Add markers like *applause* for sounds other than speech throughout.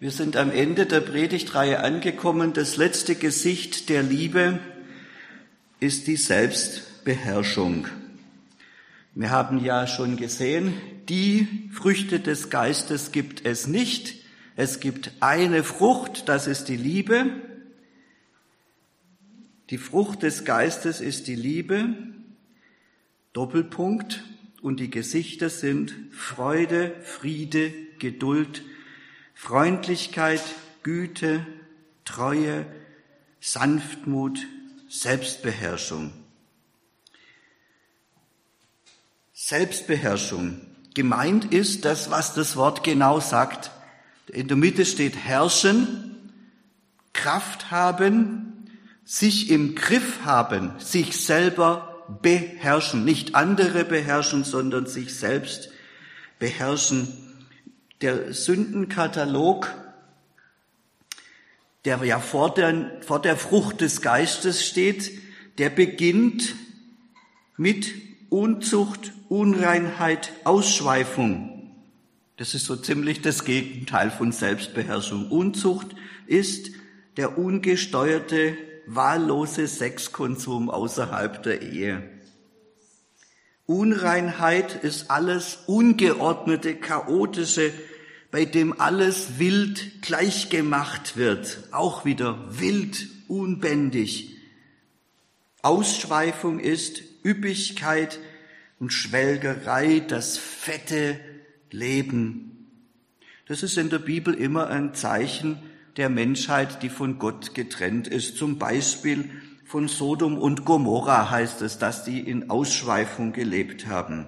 Wir sind am Ende der Predigtreihe angekommen. Das letzte Gesicht der Liebe ist die Selbstbeherrschung. Wir haben ja schon gesehen, die Früchte des Geistes gibt es nicht. Es gibt eine Frucht, das ist die Liebe. Die Frucht des Geistes ist die Liebe. Doppelpunkt. Und die Gesichter sind Freude, Friede, Geduld, Freundlichkeit, Güte, Treue, Sanftmut, Selbstbeherrschung. Selbstbeherrschung. Gemeint ist das, was das Wort genau sagt. In der Mitte steht herrschen, Kraft haben, sich im Griff haben, sich selber beherrschen. Nicht andere beherrschen, sondern sich selbst beherrschen der Sündenkatalog, der ja vor der, vor der Frucht des Geistes steht, der beginnt mit Unzucht, Unreinheit, Ausschweifung. Das ist so ziemlich das Gegenteil von Selbstbeherrschung. Unzucht ist der ungesteuerte, wahllose Sexkonsum außerhalb der Ehe. Unreinheit ist alles ungeordnete, chaotische, bei dem alles wild gleichgemacht wird, auch wieder wild, unbändig. Ausschweifung ist Üppigkeit und Schwelgerei, das fette Leben. Das ist in der Bibel immer ein Zeichen der Menschheit, die von Gott getrennt ist. Zum Beispiel von Sodom und Gomorra heißt es, dass die in Ausschweifung gelebt haben.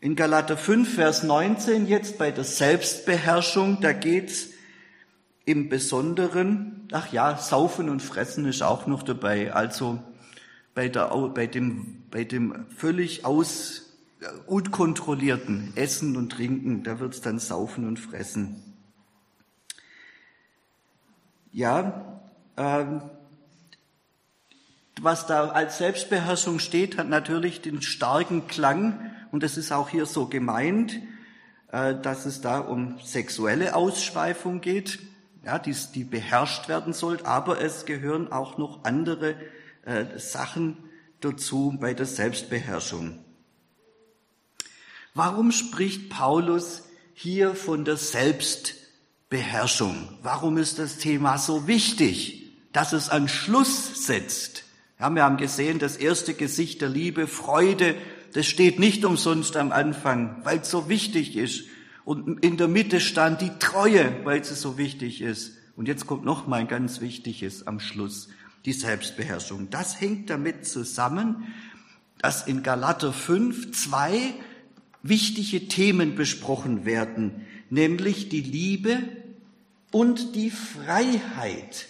In Galater 5, Vers 19 jetzt bei der Selbstbeherrschung, da geht's im Besonderen, ach ja, Saufen und Fressen ist auch noch dabei, also bei, der, bei, dem, bei dem völlig aus, unkontrollierten Essen und Trinken, da wird's dann Saufen und Fressen. Ja, was da als Selbstbeherrschung steht, hat natürlich den starken Klang und es ist auch hier so gemeint, äh, dass es da um sexuelle Ausschweifung geht, ja, die, die beherrscht werden soll, aber es gehören auch noch andere äh, Sachen dazu bei der Selbstbeherrschung. Warum spricht Paulus hier von der Selbstbeherrschung? Warum ist das Thema so wichtig, dass es an Schluss setzt? Ja, wir haben gesehen, das erste Gesicht der Liebe, Freude, das steht nicht umsonst am Anfang, weil es so wichtig ist. Und in der Mitte stand die Treue, weil es so wichtig ist. Und jetzt kommt noch mal ein ganz wichtiges am Schluss, die Selbstbeherrschung. Das hängt damit zusammen, dass in Galater 5 zwei wichtige Themen besprochen werden, nämlich die Liebe und die Freiheit.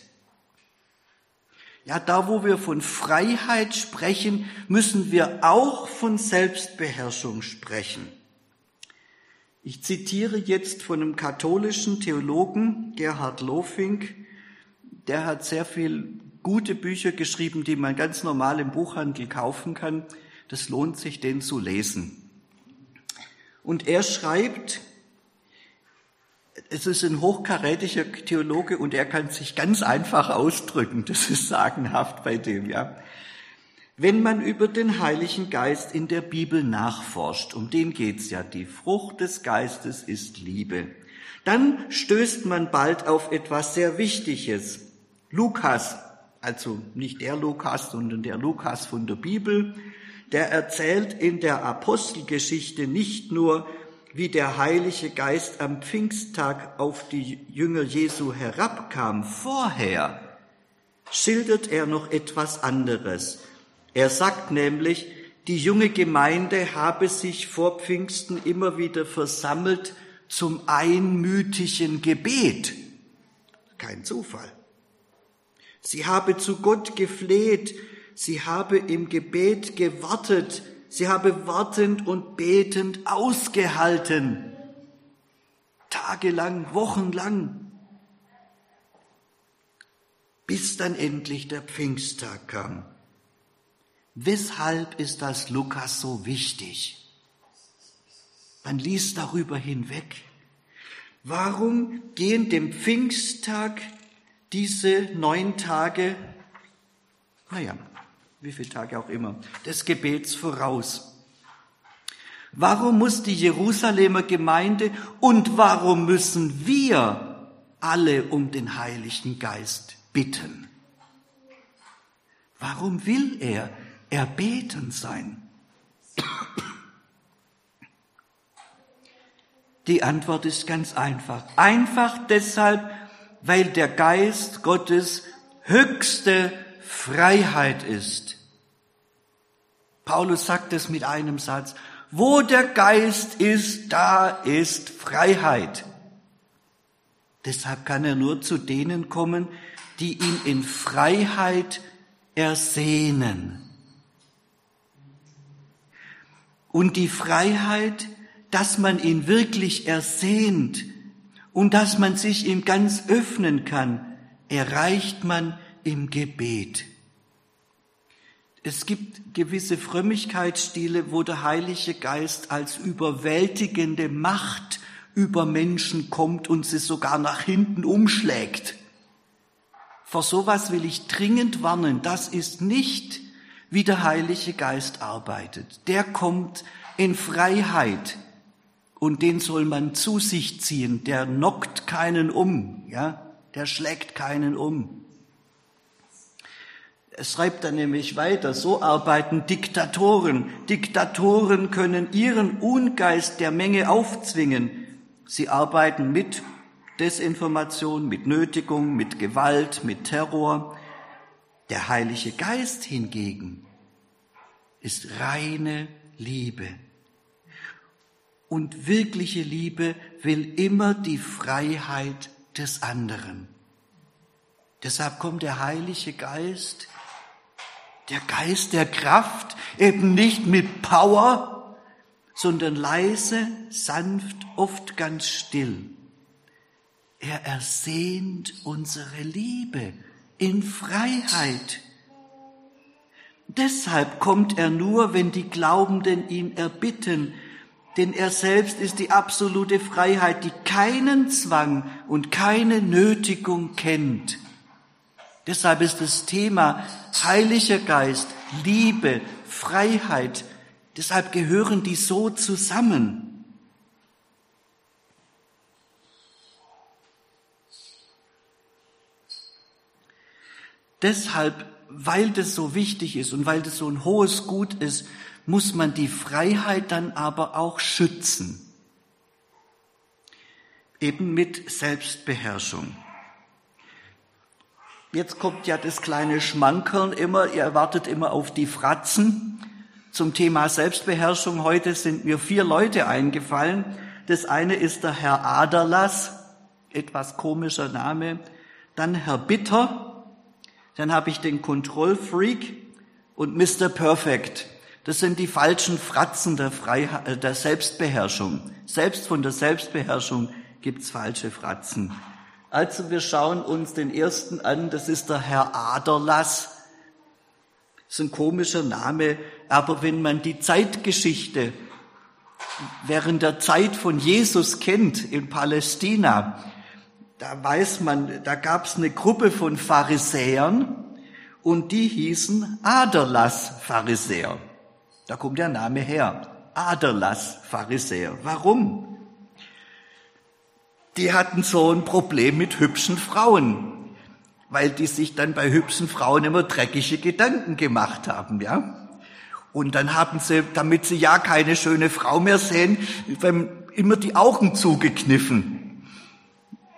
Ja, da wo wir von Freiheit sprechen, müssen wir auch von Selbstbeherrschung sprechen. Ich zitiere jetzt von einem katholischen Theologen, Gerhard Lofink, der hat sehr viel gute Bücher geschrieben, die man ganz normal im Buchhandel kaufen kann. Das lohnt sich, den zu lesen. Und er schreibt, es ist ein hochkarätischer Theologe und er kann sich ganz einfach ausdrücken. Das ist sagenhaft bei dem, ja. Wenn man über den Heiligen Geist in der Bibel nachforscht, um den geht's ja, die Frucht des Geistes ist Liebe, dann stößt man bald auf etwas sehr Wichtiges. Lukas, also nicht der Lukas, sondern der Lukas von der Bibel, der erzählt in der Apostelgeschichte nicht nur wie der Heilige Geist am Pfingsttag auf die Jünger Jesu herabkam, vorher schildert er noch etwas anderes. Er sagt nämlich, die junge Gemeinde habe sich vor Pfingsten immer wieder versammelt zum einmütigen Gebet. Kein Zufall. Sie habe zu Gott gefleht, sie habe im Gebet gewartet, Sie habe wartend und betend ausgehalten. Tagelang, wochenlang. Bis dann endlich der Pfingsttag kam. Weshalb ist das Lukas so wichtig? Man liest darüber hinweg, Warum gehen dem Pfingsttag diese neun Tage, naja, wie viele Tage auch immer, des Gebets voraus? Warum muss die Jerusalemer Gemeinde und warum müssen wir alle um den Heiligen Geist bitten? Warum will er erbeten sein? Die Antwort ist ganz einfach. Einfach deshalb, weil der Geist Gottes höchste Freiheit ist. Paulus sagt es mit einem Satz. Wo der Geist ist, da ist Freiheit. Deshalb kann er nur zu denen kommen, die ihn in Freiheit ersehnen. Und die Freiheit, dass man ihn wirklich ersehnt und dass man sich ihm ganz öffnen kann, erreicht man im Gebet. Es gibt gewisse Frömmigkeitsstile, wo der Heilige Geist als überwältigende Macht über Menschen kommt und sie sogar nach hinten umschlägt. Vor sowas will ich dringend warnen. Das ist nicht, wie der Heilige Geist arbeitet. Der kommt in Freiheit und den soll man zu sich ziehen. Der knockt keinen um, ja, der schlägt keinen um. Es schreibt dann nämlich weiter, so arbeiten Diktatoren. Diktatoren können ihren Ungeist der Menge aufzwingen. Sie arbeiten mit Desinformation, mit Nötigung, mit Gewalt, mit Terror. Der Heilige Geist hingegen ist reine Liebe. Und wirkliche Liebe will immer die Freiheit des anderen. Deshalb kommt der Heilige Geist der Geist der Kraft, eben nicht mit Power, sondern leise, sanft, oft ganz still. Er ersehnt unsere Liebe in Freiheit. Deshalb kommt er nur, wenn die Glaubenden ihn erbitten, denn er selbst ist die absolute Freiheit, die keinen Zwang und keine Nötigung kennt. Deshalb ist das Thema Heiliger Geist, Liebe, Freiheit, deshalb gehören die so zusammen. Deshalb, weil das so wichtig ist und weil das so ein hohes Gut ist, muss man die Freiheit dann aber auch schützen. Eben mit Selbstbeherrschung. Jetzt kommt ja das kleine Schmankerl immer, ihr erwartet immer auf die Fratzen. Zum Thema Selbstbeherrschung heute sind mir vier Leute eingefallen. Das eine ist der Herr Aderlass, etwas komischer Name. Dann Herr Bitter. Dann habe ich den Kontrollfreak und Mr. Perfect. Das sind die falschen Fratzen der, Freiheit, äh, der Selbstbeherrschung. Selbst von der Selbstbeherrschung gibt's falsche Fratzen. Also wir schauen uns den ersten an, das ist der Herr Aderlass. Das ist ein komischer Name, aber wenn man die Zeitgeschichte während der Zeit von Jesus kennt in Palästina, da weiß man, da gab es eine Gruppe von Pharisäern und die hießen Aderlass-Pharisäer. Da kommt der Name her. Aderlass-Pharisäer. Warum? Die hatten so ein Problem mit hübschen Frauen, weil die sich dann bei hübschen Frauen immer dreckige Gedanken gemacht haben, ja. Und dann haben sie, damit sie ja keine schöne Frau mehr sehen, immer die Augen zugekniffen.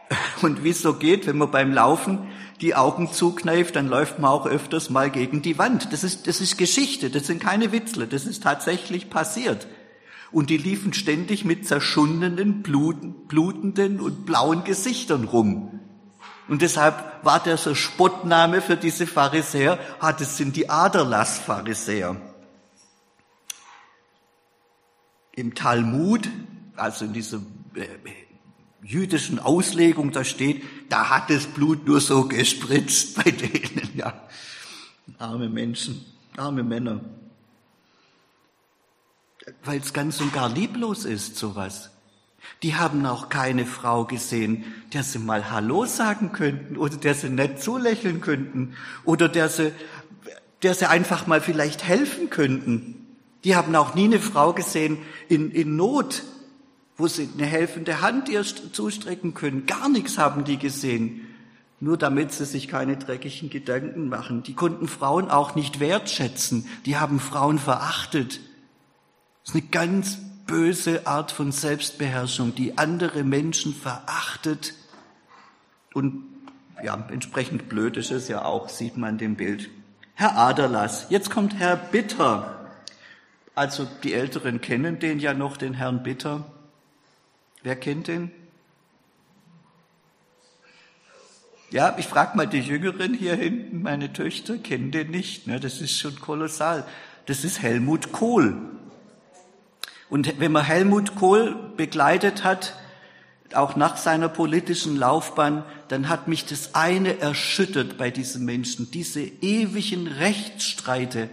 *laughs* Und wie es so geht, wenn man beim Laufen die Augen zukneift, dann läuft man auch öfters mal gegen die Wand. Das ist, das ist Geschichte, das sind keine Witzle, das ist tatsächlich passiert. Und die liefen ständig mit zerschundenen, blutenden und blauen Gesichtern rum. Und deshalb war der so Spottname für diese Pharisäer, ah, das sind die Aderlass-Pharisäer. Im Talmud, also in dieser äh, jüdischen Auslegung, da steht, da hat das Blut nur so gespritzt bei denen, ja. Arme Menschen, arme Männer weil es ganz und gar lieblos ist, sowas. Die haben auch keine Frau gesehen, der sie mal Hallo sagen könnten oder der sie nett zulächeln könnten oder der sie, der sie einfach mal vielleicht helfen könnten. Die haben auch nie eine Frau gesehen in, in Not, wo sie eine helfende Hand ihr zustrecken können. Gar nichts haben die gesehen. Nur damit sie sich keine dreckigen Gedanken machen. Die konnten Frauen auch nicht wertschätzen. Die haben Frauen verachtet. Das ist eine ganz böse Art von Selbstbeherrschung, die andere Menschen verachtet. Und ja, entsprechend blöd ist es ja auch, sieht man dem Bild. Herr Aderlass, jetzt kommt Herr Bitter. Also die Älteren kennen den ja noch, den Herrn Bitter. Wer kennt den? Ja, ich frage mal die Jüngeren hier hinten, meine Töchter kennen den nicht. Ne? Das ist schon kolossal. Das ist Helmut Kohl. Und wenn man Helmut Kohl begleitet hat, auch nach seiner politischen Laufbahn, dann hat mich das eine erschüttert bei diesen Menschen, diese ewigen Rechtsstreite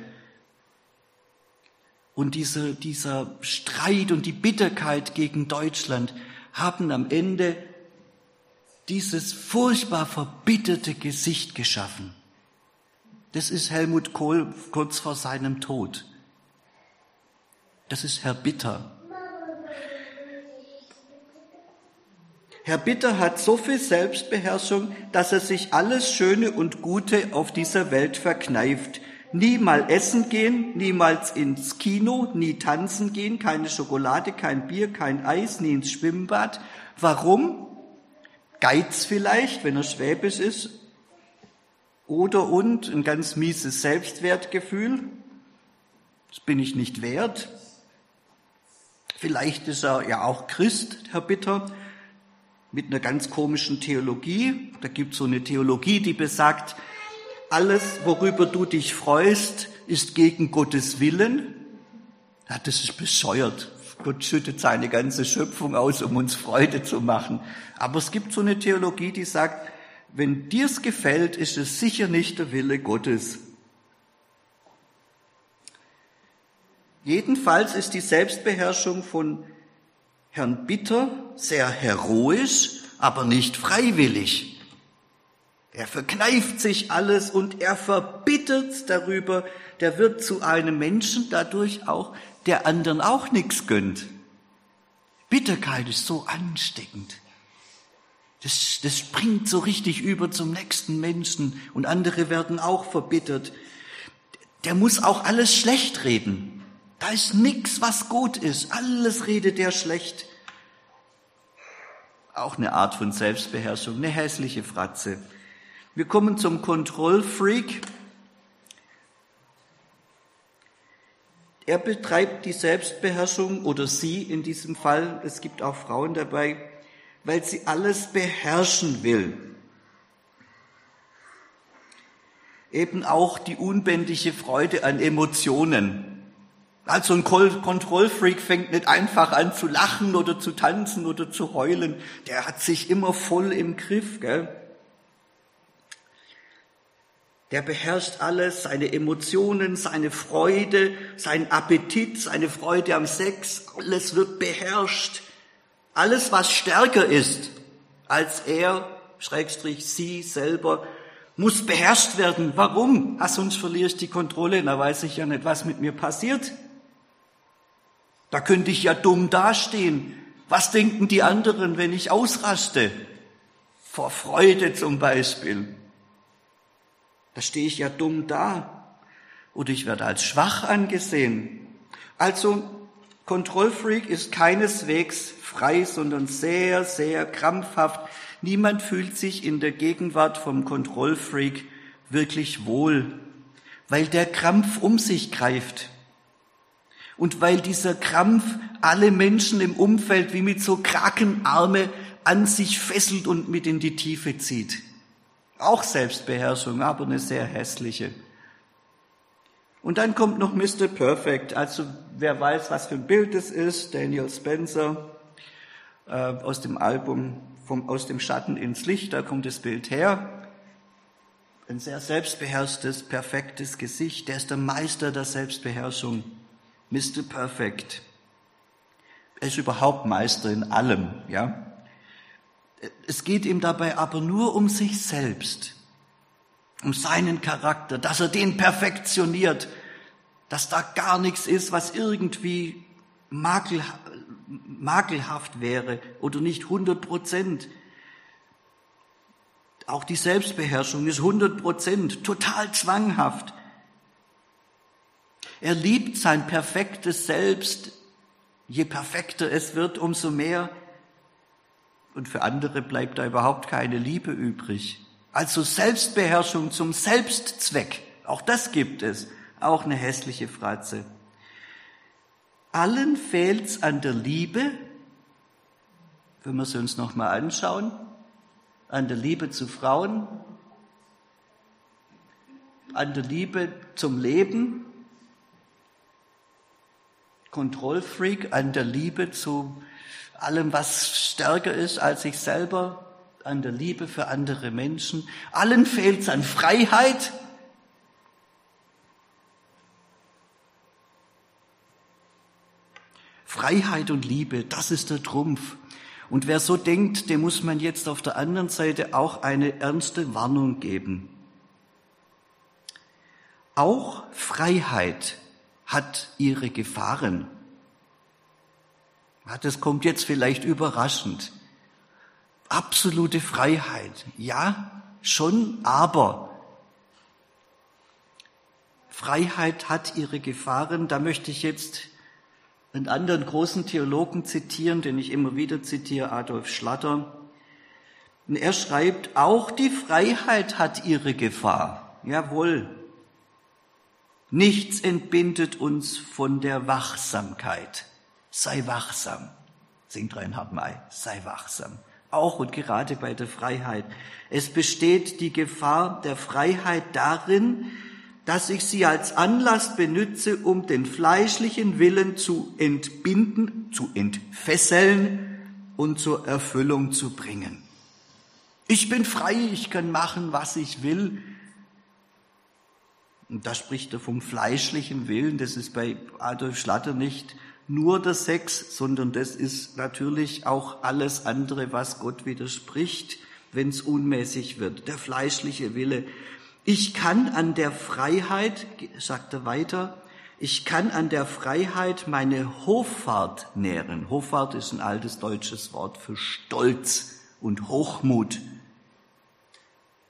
und dieser, dieser Streit und die Bitterkeit gegen Deutschland haben am Ende dieses furchtbar verbitterte Gesicht geschaffen. Das ist Helmut Kohl kurz vor seinem Tod. Das ist Herr Bitter. Herr Bitter hat so viel Selbstbeherrschung, dass er sich alles Schöne und Gute auf dieser Welt verkneift. Nie mal essen gehen, niemals ins Kino, nie tanzen gehen, keine Schokolade, kein Bier, kein Eis, nie ins Schwimmbad. Warum? Geiz vielleicht, wenn er schwäbisch ist. Oder und ein ganz mieses Selbstwertgefühl. Das bin ich nicht wert. Vielleicht ist er ja auch Christ, Herr Bitter, mit einer ganz komischen Theologie. Da gibt es so eine Theologie, die besagt, alles, worüber du dich freust, ist gegen Gottes Willen. Ja, das ist bescheuert. Gott schüttet seine ganze Schöpfung aus, um uns Freude zu machen. Aber es gibt so eine Theologie, die sagt, wenn dir's gefällt, ist es sicher nicht der Wille Gottes. Jedenfalls ist die Selbstbeherrschung von Herrn Bitter sehr heroisch, aber nicht freiwillig. Er verkneift sich alles und er verbittert darüber. Der wird zu einem Menschen dadurch auch, der anderen auch nichts gönnt. Bitterkeit ist so ansteckend. Das, das springt so richtig über zum nächsten Menschen und andere werden auch verbittert. Der muss auch alles schlecht reden. Da ist nichts, was gut ist. Alles redet er schlecht. Auch eine Art von Selbstbeherrschung, eine hässliche Fratze. Wir kommen zum Kontrollfreak. Er betreibt die Selbstbeherrschung oder sie in diesem Fall, es gibt auch Frauen dabei, weil sie alles beherrschen will. Eben auch die unbändige Freude an Emotionen. Also ein Kontrollfreak fängt nicht einfach an zu lachen oder zu tanzen oder zu heulen. Der hat sich immer voll im Griff, gell? Der beherrscht alles, seine Emotionen, seine Freude, sein Appetit, seine Freude am Sex, alles wird beherrscht. Alles, was stärker ist als er, Schrägstrich sie selber, muss beherrscht werden. Warum? Ah, sonst verliere ich die Kontrolle, da weiß ich ja nicht, was mit mir passiert. Da könnte ich ja dumm dastehen. Was denken die anderen, wenn ich ausraste? Vor Freude zum Beispiel. Da stehe ich ja dumm da. Oder ich werde als schwach angesehen. Also, Kontrollfreak ist keineswegs frei, sondern sehr, sehr krampfhaft. Niemand fühlt sich in der Gegenwart vom Kontrollfreak wirklich wohl, weil der Krampf um sich greift. Und weil dieser Krampf alle Menschen im Umfeld wie mit so Krakenarme an sich fesselt und mit in die Tiefe zieht. Auch Selbstbeherrschung, aber eine sehr hässliche. Und dann kommt noch Mr. Perfect. Also wer weiß, was für ein Bild es ist, Daniel Spencer äh, aus dem Album vom, Aus dem Schatten ins Licht, da kommt das Bild her. Ein sehr selbstbeherrschtes, perfektes Gesicht. Der ist der Meister der Selbstbeherrschung. Mr. Perfect. Er ist überhaupt Meister in allem, ja. Es geht ihm dabei aber nur um sich selbst, um seinen Charakter, dass er den perfektioniert, dass da gar nichts ist, was irgendwie makel, makelhaft wäre oder nicht 100 Prozent. Auch die Selbstbeherrschung ist 100 Prozent, total zwanghaft. Er liebt sein perfektes Selbst. Je perfekter es wird, umso mehr. Und für andere bleibt da überhaupt keine Liebe übrig. Also Selbstbeherrschung zum Selbstzweck. Auch das gibt es. Auch eine hässliche Fratze. Allen fehlt's an der Liebe, wenn wir sie uns nochmal anschauen, an der Liebe zu Frauen, an der Liebe zum Leben, Kontrollfreak, an der Liebe zu allem, was stärker ist als ich selber, an der Liebe für andere Menschen. Allen fehlt es an Freiheit. Freiheit und Liebe, das ist der Trumpf. Und wer so denkt, dem muss man jetzt auf der anderen Seite auch eine ernste Warnung geben. Auch Freiheit hat ihre Gefahren. Das kommt jetzt vielleicht überraschend. Absolute Freiheit. Ja, schon, aber Freiheit hat ihre Gefahren. Da möchte ich jetzt einen anderen großen Theologen zitieren, den ich immer wieder zitiere, Adolf Schlatter. Und er schreibt, auch die Freiheit hat ihre Gefahr. Jawohl. Nichts entbindet uns von der Wachsamkeit. Sei wachsam, singt Reinhard May, sei wachsam. Auch und gerade bei der Freiheit. Es besteht die Gefahr der Freiheit darin, dass ich sie als Anlass benütze, um den fleischlichen Willen zu entbinden, zu entfesseln und zur Erfüllung zu bringen. Ich bin frei, ich kann machen, was ich will. Und da spricht er vom fleischlichen Willen. Das ist bei Adolf Schlatter nicht nur der Sex, sondern das ist natürlich auch alles andere, was Gott widerspricht, wenn es unmäßig wird. Der fleischliche Wille. Ich kann an der Freiheit, sagt er weiter, ich kann an der Freiheit meine Hoffart nähren. Hoffart ist ein altes deutsches Wort für Stolz und Hochmut.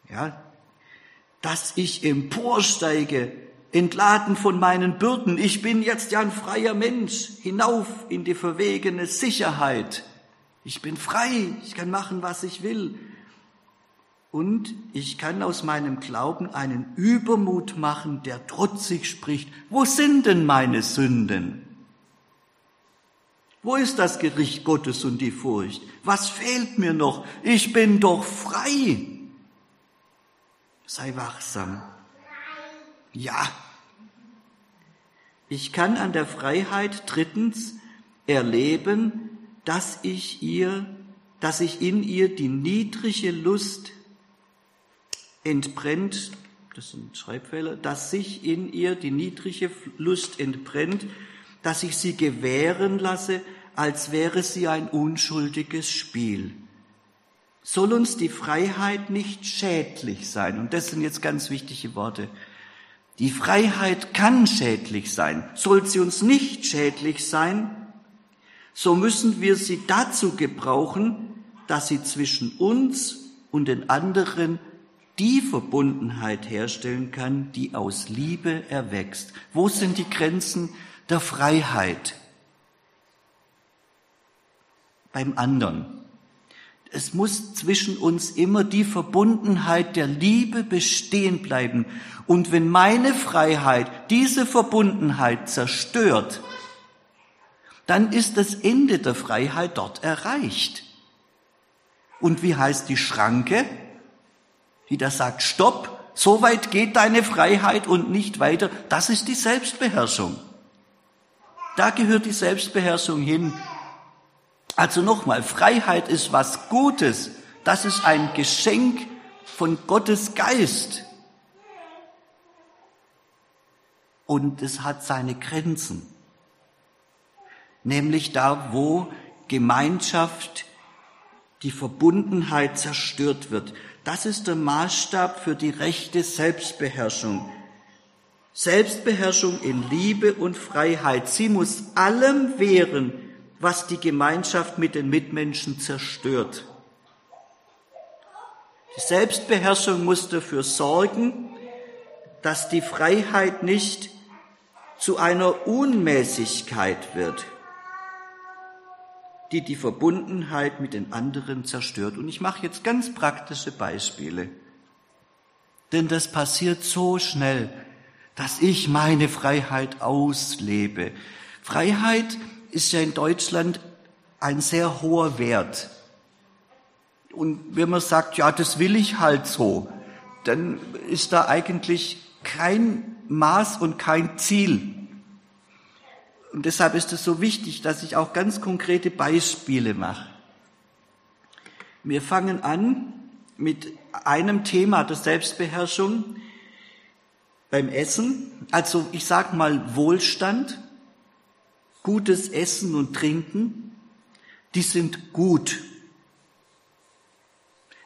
Ja, dass ich emporsteige, entladen von meinen Bürden. Ich bin jetzt ja ein freier Mensch, hinauf in die verwegene Sicherheit. Ich bin frei, ich kann machen, was ich will. Und ich kann aus meinem Glauben einen Übermut machen, der trotzig spricht. Wo sind denn meine Sünden? Wo ist das Gericht Gottes und die Furcht? Was fehlt mir noch? Ich bin doch frei. Sei wachsam. Ja. Ich kann an der Freiheit drittens erleben, dass ich ihr, dass ich in ihr die niedrige Lust entbrennt, das sind Schreibfehler, dass sich in ihr die niedrige Lust entbrennt, dass ich sie gewähren lasse, als wäre sie ein unschuldiges Spiel. Soll uns die Freiheit nicht schädlich sein? Und das sind jetzt ganz wichtige Worte. Die Freiheit kann schädlich sein. Soll sie uns nicht schädlich sein, so müssen wir sie dazu gebrauchen, dass sie zwischen uns und den anderen die Verbundenheit herstellen kann, die aus Liebe erwächst. Wo sind die Grenzen der Freiheit? Beim anderen. Es muss zwischen uns immer die Verbundenheit der Liebe bestehen bleiben. Und wenn meine Freiheit diese Verbundenheit zerstört, dann ist das Ende der Freiheit dort erreicht. Und wie heißt die Schranke? die da sagt, stopp, so weit geht deine Freiheit und nicht weiter, das ist die Selbstbeherrschung. Da gehört die Selbstbeherrschung hin. Also nochmal, Freiheit ist was Gutes. Das ist ein Geschenk von Gottes Geist. Und es hat seine Grenzen. nämlich da, wo Gemeinschaft, die Verbundenheit zerstört wird. Das ist der Maßstab für die rechte Selbstbeherrschung. Selbstbeherrschung in Liebe und Freiheit. Sie muss allem wehren, was die Gemeinschaft mit den Mitmenschen zerstört. Die Selbstbeherrschung muss dafür sorgen, dass die Freiheit nicht zu einer Unmäßigkeit wird, die die Verbundenheit mit den anderen zerstört. Und ich mache jetzt ganz praktische Beispiele. Denn das passiert so schnell, dass ich meine Freiheit auslebe. Freiheit ist ja in Deutschland ein sehr hoher Wert. Und wenn man sagt, ja, das will ich halt so, dann ist da eigentlich kein Maß und kein Ziel. Und deshalb ist es so wichtig, dass ich auch ganz konkrete Beispiele mache. Wir fangen an mit einem Thema der Selbstbeherrschung beim Essen. Also ich sage mal Wohlstand, gutes Essen und Trinken, die sind gut.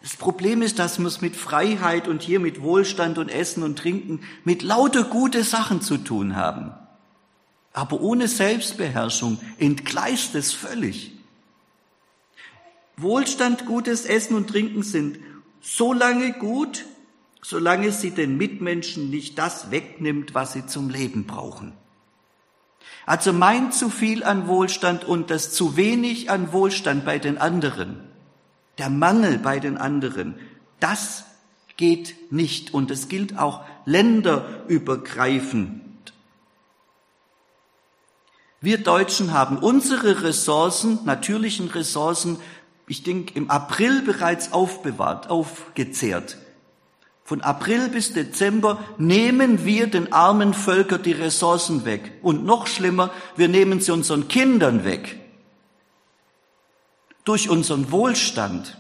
Das Problem ist, dass wir es mit Freiheit und hier mit Wohlstand und Essen und Trinken mit lauter gute Sachen zu tun haben. Aber ohne Selbstbeherrschung entgleist es völlig. Wohlstand, gutes Essen und Trinken sind so lange gut, solange sie den Mitmenschen nicht das wegnimmt, was sie zum Leben brauchen. Also mein zu viel an Wohlstand und das zu wenig an Wohlstand bei den anderen der Mangel bei den anderen, das geht nicht. Und es gilt auch länderübergreifend. Wir Deutschen haben unsere Ressourcen, natürlichen Ressourcen, ich denke, im April bereits aufbewahrt, aufgezehrt. Von April bis Dezember nehmen wir den armen Völkern die Ressourcen weg. Und noch schlimmer, wir nehmen sie unseren Kindern weg durch unseren Wohlstand.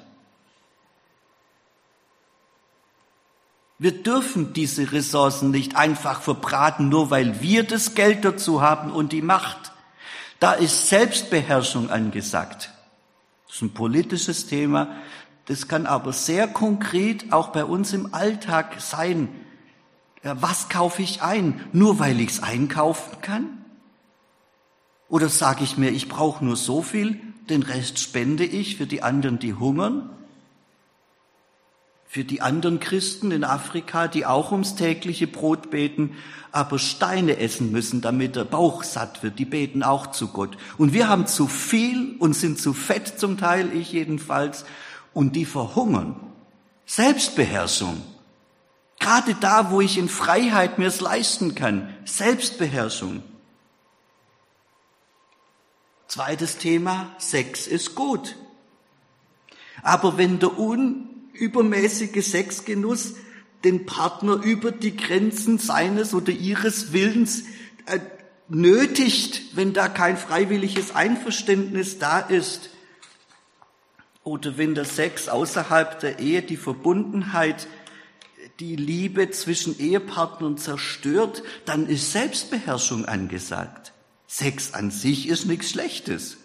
Wir dürfen diese Ressourcen nicht einfach verbraten, nur weil wir das Geld dazu haben und die Macht. Da ist Selbstbeherrschung angesagt. Das ist ein politisches Thema. Das kann aber sehr konkret auch bei uns im Alltag sein. Was kaufe ich ein? Nur weil ich es einkaufen kann? Oder sage ich mir, ich brauche nur so viel, den Rest spende ich für die anderen, die hungern, für die anderen Christen in Afrika, die auch ums tägliche Brot beten, aber Steine essen müssen, damit der Bauch satt wird. Die beten auch zu Gott. Und wir haben zu viel und sind zu fett zum Teil, ich jedenfalls, und die verhungern. Selbstbeherrschung. Gerade da, wo ich in Freiheit mir es leisten kann. Selbstbeherrschung. Zweites Thema, Sex ist gut. Aber wenn der unübermäßige Sexgenuss den Partner über die Grenzen seines oder ihres Willens äh, nötigt, wenn da kein freiwilliges Einverständnis da ist, oder wenn der Sex außerhalb der Ehe die Verbundenheit, die Liebe zwischen Ehepartnern zerstört, dann ist Selbstbeherrschung angesagt. Sex an sich ist nichts Schlechtes.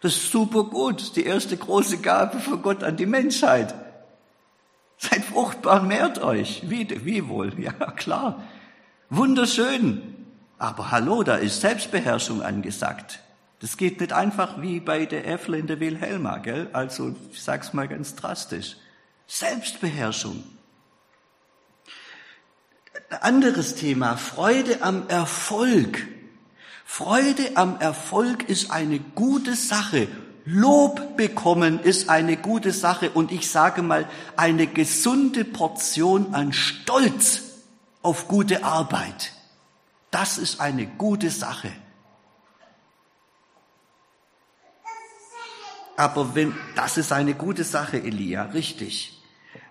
Das ist super gut. Die erste große Gabe von Gott an die Menschheit. Seid fruchtbar mehrt euch. Wie, wie wohl? *laughs* Ja, klar. Wunderschön. Aber hallo, da ist Selbstbeherrschung angesagt. Das geht nicht einfach wie bei der Evelyn der Wilhelma, gell? Also, ich sag's mal ganz drastisch. Selbstbeherrschung. Anderes Thema. Freude am Erfolg. Freude am Erfolg ist eine gute Sache. Lob bekommen ist eine gute Sache und ich sage mal eine gesunde Portion an Stolz auf gute Arbeit. Das ist eine gute Sache. Aber wenn, das ist eine gute Sache, Elia, richtig.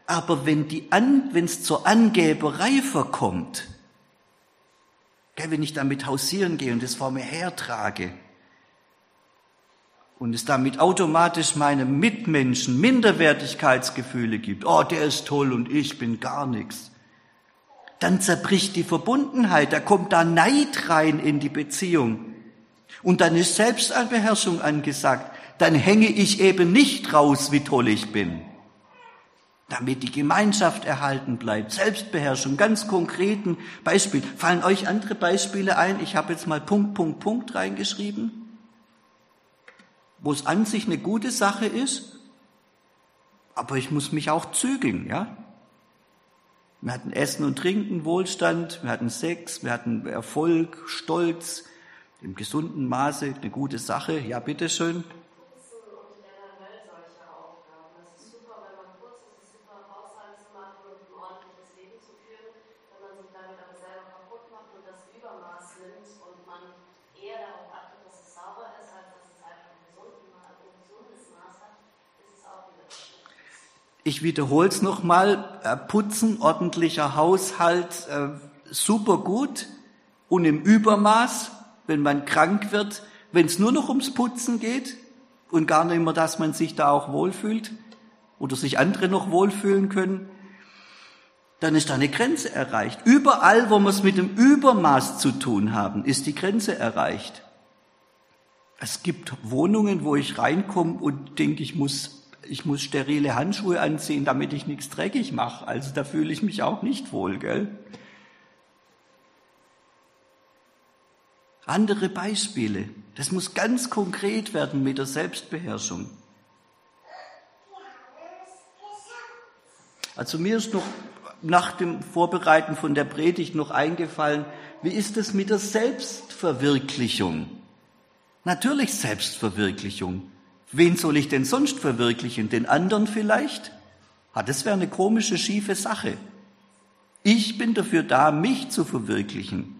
Aber wenn die wenn es zur Angeberei verkommt, wenn ich damit hausieren gehe und es vor mir hertrage und es damit automatisch meinem Mitmenschen Minderwertigkeitsgefühle gibt, oh, der ist toll und ich bin gar nichts, dann zerbricht die Verbundenheit, da kommt da Neid rein in die Beziehung. Und dann ist Selbstbeherrschung angesagt. Dann hänge ich eben nicht raus, wie toll ich bin. Damit die Gemeinschaft erhalten bleibt. Selbstbeherrschung, ganz konkreten Beispiel. Fallen euch andere Beispiele ein? Ich habe jetzt mal Punkt, Punkt, Punkt reingeschrieben. Wo es an sich eine gute Sache ist, aber ich muss mich auch zügeln, ja? Wir hatten Essen und Trinken, Wohlstand, wir hatten Sex, wir hatten Erfolg, Stolz, im gesunden Maße eine gute Sache. Ja, bitteschön. Ich wiederhole es nochmal, äh, putzen, ordentlicher Haushalt, äh, super gut und im Übermaß, wenn man krank wird, wenn es nur noch ums Putzen geht und gar nicht mehr, dass man sich da auch wohlfühlt oder sich andere noch wohlfühlen können, dann ist da eine Grenze erreicht. Überall, wo wir es mit dem Übermaß zu tun haben, ist die Grenze erreicht. Es gibt Wohnungen, wo ich reinkomme und denke, ich muss ich muss sterile Handschuhe anziehen, damit ich nichts dreckig mache. Also da fühle ich mich auch nicht wohl, gell? Andere Beispiele. Das muss ganz konkret werden mit der Selbstbeherrschung. Also mir ist noch nach dem Vorbereiten von der Predigt noch eingefallen, wie ist es mit der Selbstverwirklichung? Natürlich Selbstverwirklichung. Wen soll ich denn sonst verwirklichen? Den anderen vielleicht? Ah, das wäre eine komische, schiefe Sache. Ich bin dafür da, mich zu verwirklichen,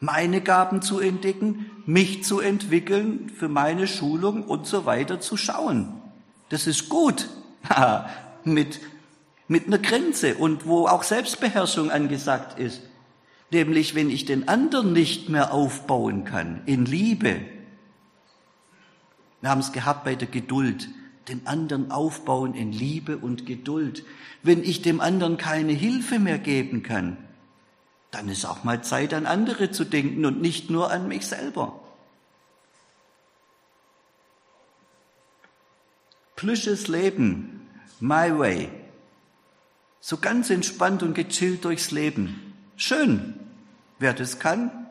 meine Gaben zu entdecken, mich zu entwickeln, für meine Schulung und so weiter zu schauen. Das ist gut, *laughs* mit, mit einer Grenze und wo auch Selbstbeherrschung angesagt ist. Nämlich, wenn ich den anderen nicht mehr aufbauen kann in Liebe, wir haben es gehabt bei der Geduld. Den anderen aufbauen in Liebe und Geduld. Wenn ich dem anderen keine Hilfe mehr geben kann, dann ist auch mal Zeit, an andere zu denken und nicht nur an mich selber. Plüsches Leben, my way. So ganz entspannt und gechillt durchs Leben. Schön. Wer das kann,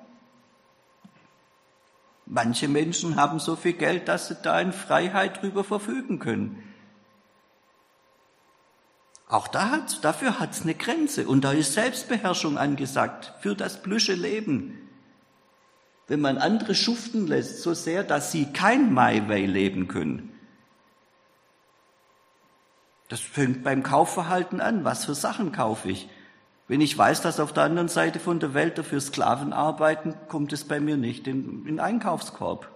Manche Menschen haben so viel Geld, dass sie da in Freiheit drüber verfügen können. Auch da hat, dafür hat es eine Grenze und da ist Selbstbeherrschung angesagt für das blüsche Leben. Wenn man andere schuften lässt, so sehr, dass sie kein My Way leben können. Das fängt beim Kaufverhalten an. Was für Sachen kaufe ich? Wenn ich weiß, dass auf der anderen Seite von der Welt dafür Sklaven arbeiten, kommt es bei mir nicht in, in Einkaufskorb.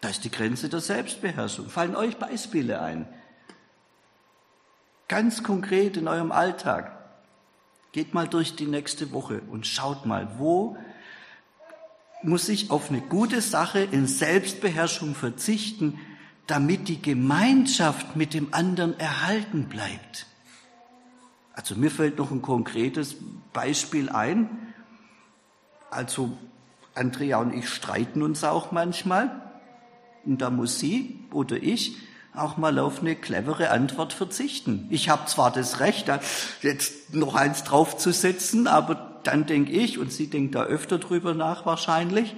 Da ist die Grenze der Selbstbeherrschung. Fallen euch Beispiele ein? Ganz konkret in eurem Alltag. Geht mal durch die nächste Woche und schaut mal, wo muss ich auf eine gute Sache in Selbstbeherrschung verzichten, damit die Gemeinschaft mit dem anderen erhalten bleibt. Also mir fällt noch ein konkretes Beispiel ein. Also Andrea und ich streiten uns auch manchmal. Und da muss sie oder ich auch mal auf eine clevere Antwort verzichten. Ich habe zwar das Recht, da jetzt noch eins draufzusetzen, aber dann denke ich, und sie denkt da öfter drüber nach wahrscheinlich,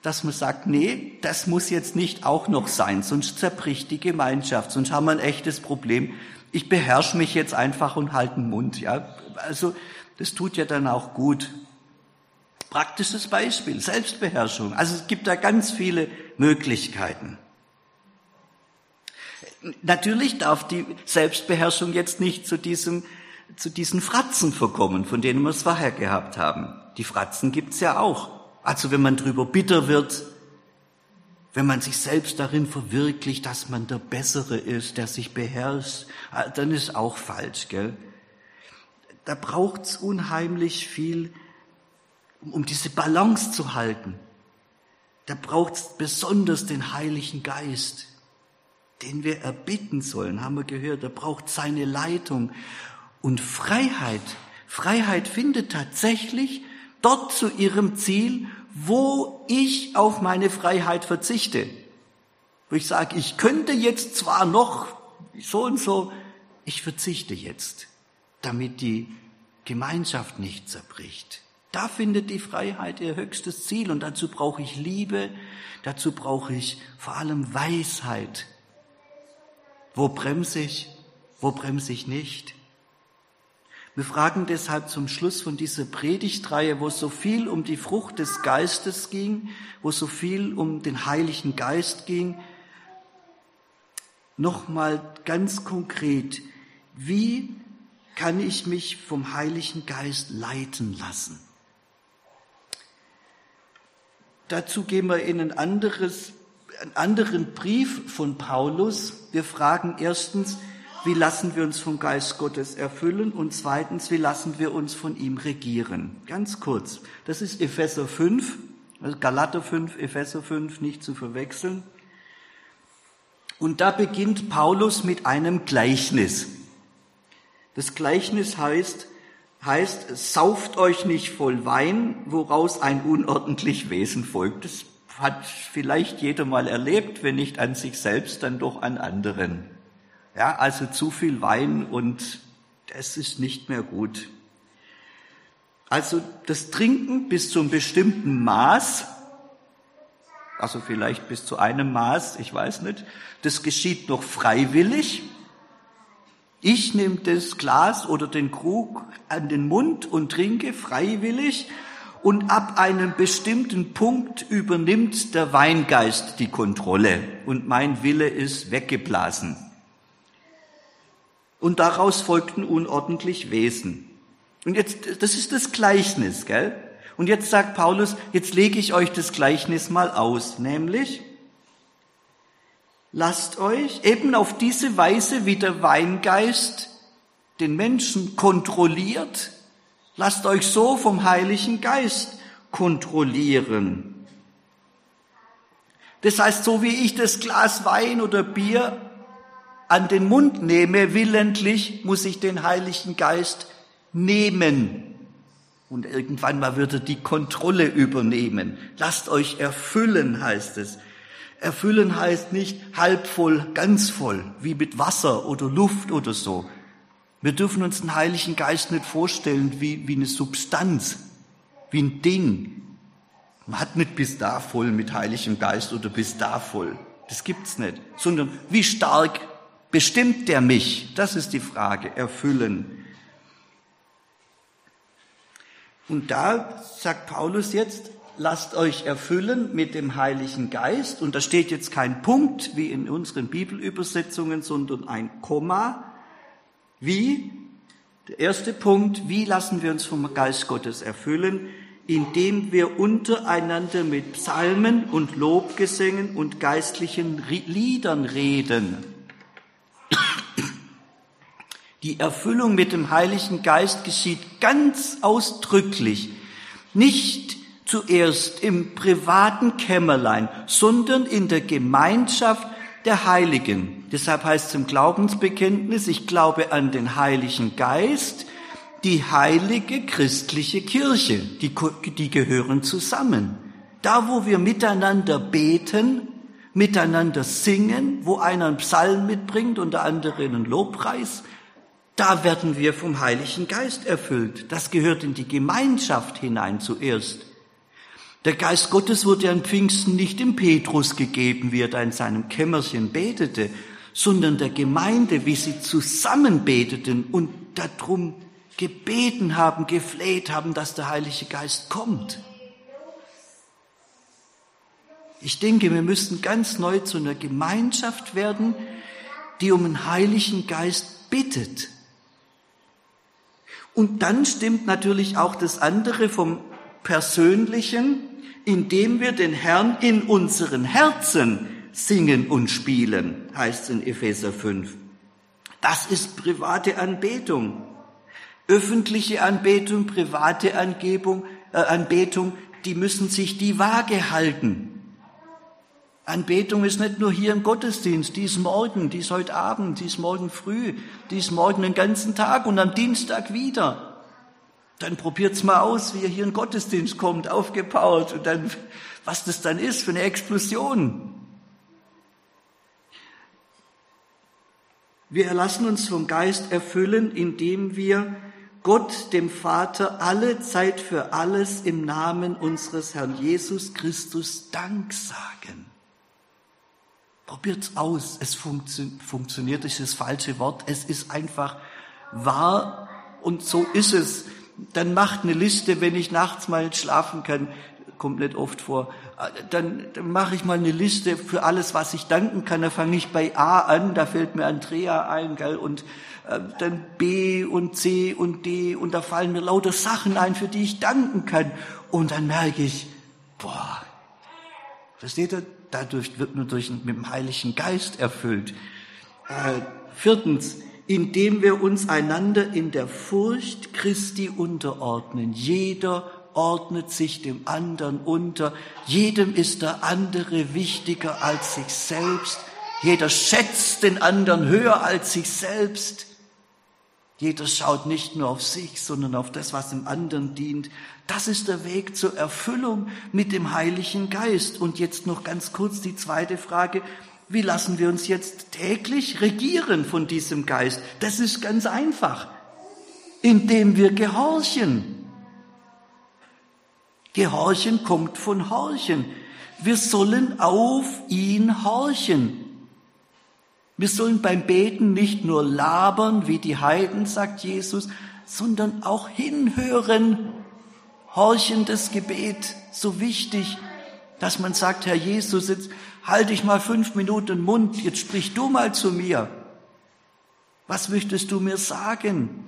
dass man sagt, nee, das muss jetzt nicht auch noch sein, sonst zerbricht die Gemeinschaft, sonst haben wir ein echtes Problem ich beherrsche mich jetzt einfach und halte den Mund. Ja? Also das tut ja dann auch gut. Praktisches Beispiel, Selbstbeherrschung. Also es gibt da ganz viele Möglichkeiten. Natürlich darf die Selbstbeherrschung jetzt nicht zu diesem zu diesen Fratzen verkommen, von denen wir es vorher gehabt haben. Die Fratzen gibt's ja auch. Also wenn man drüber bitter wird, wenn man sich selbst darin verwirklicht, dass man der Bessere ist, der sich beherrscht, ah, dann ist auch falsch, gell? Da braucht's unheimlich viel, um diese Balance zu halten. Da braucht's besonders den Heiligen Geist, den wir erbitten sollen, haben wir gehört. Da braucht seine Leitung und Freiheit. Freiheit findet tatsächlich dort zu ihrem Ziel, wo ich auf meine Freiheit verzichte. Wo ich sage, ich könnte jetzt zwar noch so und so, ich verzichte jetzt, damit die Gemeinschaft nicht zerbricht. Da findet die Freiheit ihr höchstes Ziel und dazu brauche ich Liebe, dazu brauche ich vor allem Weisheit. Wo bremse ich, wo bremse ich nicht? Wir fragen deshalb zum Schluss von dieser Predigtreihe, wo so viel um die Frucht des Geistes ging, wo so viel um den Heiligen Geist ging, nochmal ganz konkret, wie kann ich mich vom Heiligen Geist leiten lassen? Dazu gehen wir in ein anderes, einen anderen Brief von Paulus. Wir fragen erstens, wie lassen wir uns vom Geist Gottes erfüllen? Und zweitens, wie lassen wir uns von ihm regieren? Ganz kurz. Das ist Epheser 5, also Galater 5, Epheser 5, nicht zu verwechseln. Und da beginnt Paulus mit einem Gleichnis. Das Gleichnis heißt, heißt, sauft euch nicht voll Wein, woraus ein unordentlich Wesen folgt. Das hat vielleicht jeder mal erlebt, wenn nicht an sich selbst, dann doch an anderen. Ja, also zu viel Wein und das ist nicht mehr gut. Also das Trinken bis zu einem bestimmten Maß, also vielleicht bis zu einem Maß, ich weiß nicht, das geschieht noch freiwillig. Ich nehme das Glas oder den Krug an den Mund und trinke freiwillig und ab einem bestimmten Punkt übernimmt der Weingeist die Kontrolle und mein Wille ist weggeblasen. Und daraus folgten unordentlich Wesen. Und jetzt, das ist das Gleichnis, gell? Und jetzt sagt Paulus, jetzt lege ich euch das Gleichnis mal aus, nämlich, lasst euch eben auf diese Weise, wie der Weingeist den Menschen kontrolliert, lasst euch so vom Heiligen Geist kontrollieren. Das heißt, so wie ich das Glas Wein oder Bier an den Mund nehme, willentlich, muss ich den Heiligen Geist nehmen. Und irgendwann mal wird er die Kontrolle übernehmen. Lasst euch erfüllen, heißt es. Erfüllen heißt nicht halb voll, ganz voll, wie mit Wasser oder Luft oder so. Wir dürfen uns den Heiligen Geist nicht vorstellen wie, wie eine Substanz, wie ein Ding. Man hat nicht bis da voll mit Heiligem Geist oder bis da voll. Das gibt's nicht. Sondern wie stark bestimmt der mich? Das ist die Frage. Erfüllen. Und da sagt Paulus jetzt, lasst euch erfüllen mit dem Heiligen Geist. Und da steht jetzt kein Punkt wie in unseren Bibelübersetzungen, sondern ein Komma. Wie? Der erste Punkt, wie lassen wir uns vom Geist Gottes erfüllen? Indem wir untereinander mit Psalmen und Lobgesängen und geistlichen Liedern reden. Die Erfüllung mit dem Heiligen Geist geschieht ganz ausdrücklich, nicht zuerst im privaten Kämmerlein, sondern in der Gemeinschaft der Heiligen. Deshalb heißt es im Glaubensbekenntnis, ich glaube an den Heiligen Geist, die heilige christliche Kirche, die, die gehören zusammen. Da, wo wir miteinander beten, miteinander singen, wo einer einen Psalm mitbringt und der andere einen Lobpreis, da werden wir vom Heiligen Geist erfüllt. Das gehört in die Gemeinschaft hinein zuerst. Der Geist Gottes wurde an Pfingsten nicht dem Petrus gegeben, wie er da in seinem Kämmerchen betete, sondern der Gemeinde, wie sie zusammen beteten und darum gebeten haben, gefleht haben, dass der Heilige Geist kommt. Ich denke, wir müssten ganz neu zu einer Gemeinschaft werden, die um den Heiligen Geist bittet. Und dann stimmt natürlich auch das andere vom Persönlichen, indem wir den Herrn in unseren Herzen singen und spielen, heißt es in Epheser 5. Das ist private Anbetung. Öffentliche Anbetung, private Angebung, äh, Anbetung, die müssen sich die Waage halten. Anbetung ist nicht nur hier im Gottesdienst, dies morgen, dies heute Abend, dies morgen früh, dies morgen den ganzen Tag und am Dienstag wieder. Dann probiert's mal aus, wie ihr hier in Gottesdienst kommt, aufgepowert und dann, was das dann ist für eine Explosion. Wir lassen uns vom Geist erfüllen, indem wir Gott, dem Vater, alle Zeit für alles im Namen unseres Herrn Jesus Christus Dank sagen. Probiert's aus. Es funktio funktioniert, ist das falsche Wort. Es ist einfach wahr und so ist es. Dann macht eine Liste, wenn ich nachts mal schlafen kann, kommt nicht oft vor, dann, dann mache ich mal eine Liste für alles, was ich danken kann. Da fange ich bei A an, da fällt mir Andrea ein, gell, und äh, dann B und C und D und da fallen mir lauter Sachen ein, für die ich danken kann. Und dann merke ich, boah, versteht ihr? Dadurch wird man durch, mit dem Heiligen Geist erfüllt. Äh, viertens, indem wir uns einander in der Furcht Christi unterordnen. Jeder ordnet sich dem anderen unter. Jedem ist der andere wichtiger als sich selbst. Jeder schätzt den anderen höher als sich selbst. Jeder schaut nicht nur auf sich, sondern auf das, was dem anderen dient. Das ist der Weg zur Erfüllung mit dem Heiligen Geist. Und jetzt noch ganz kurz die zweite Frage. Wie lassen wir uns jetzt täglich regieren von diesem Geist? Das ist ganz einfach, indem wir gehorchen. Gehorchen kommt von Horchen. Wir sollen auf ihn horchen. Wir sollen beim Beten nicht nur labern wie die Heiden, sagt Jesus, sondern auch hinhören. Horchendes Gebet, so wichtig, dass man sagt, Herr Jesus, jetzt halte ich mal fünf Minuten Mund, jetzt sprich du mal zu mir. Was möchtest du mir sagen?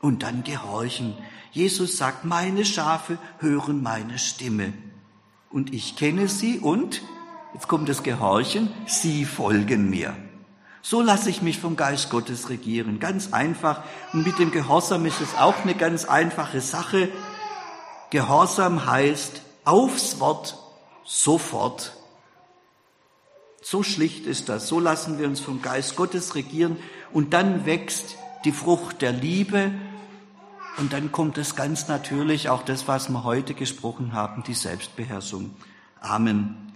Und dann gehorchen. Jesus sagt, meine Schafe hören meine Stimme. Und ich kenne sie und, jetzt kommt das Gehorchen, sie folgen mir. So lasse ich mich vom Geist Gottes regieren. Ganz einfach. Und mit dem Gehorsam ist es auch eine ganz einfache Sache. Gehorsam heißt aufs Wort sofort. So schlicht ist das. So lassen wir uns vom Geist Gottes regieren. Und dann wächst die Frucht der Liebe und dann kommt es ganz natürlich, auch das, was wir heute gesprochen haben, die Selbstbeherrschung. Amen.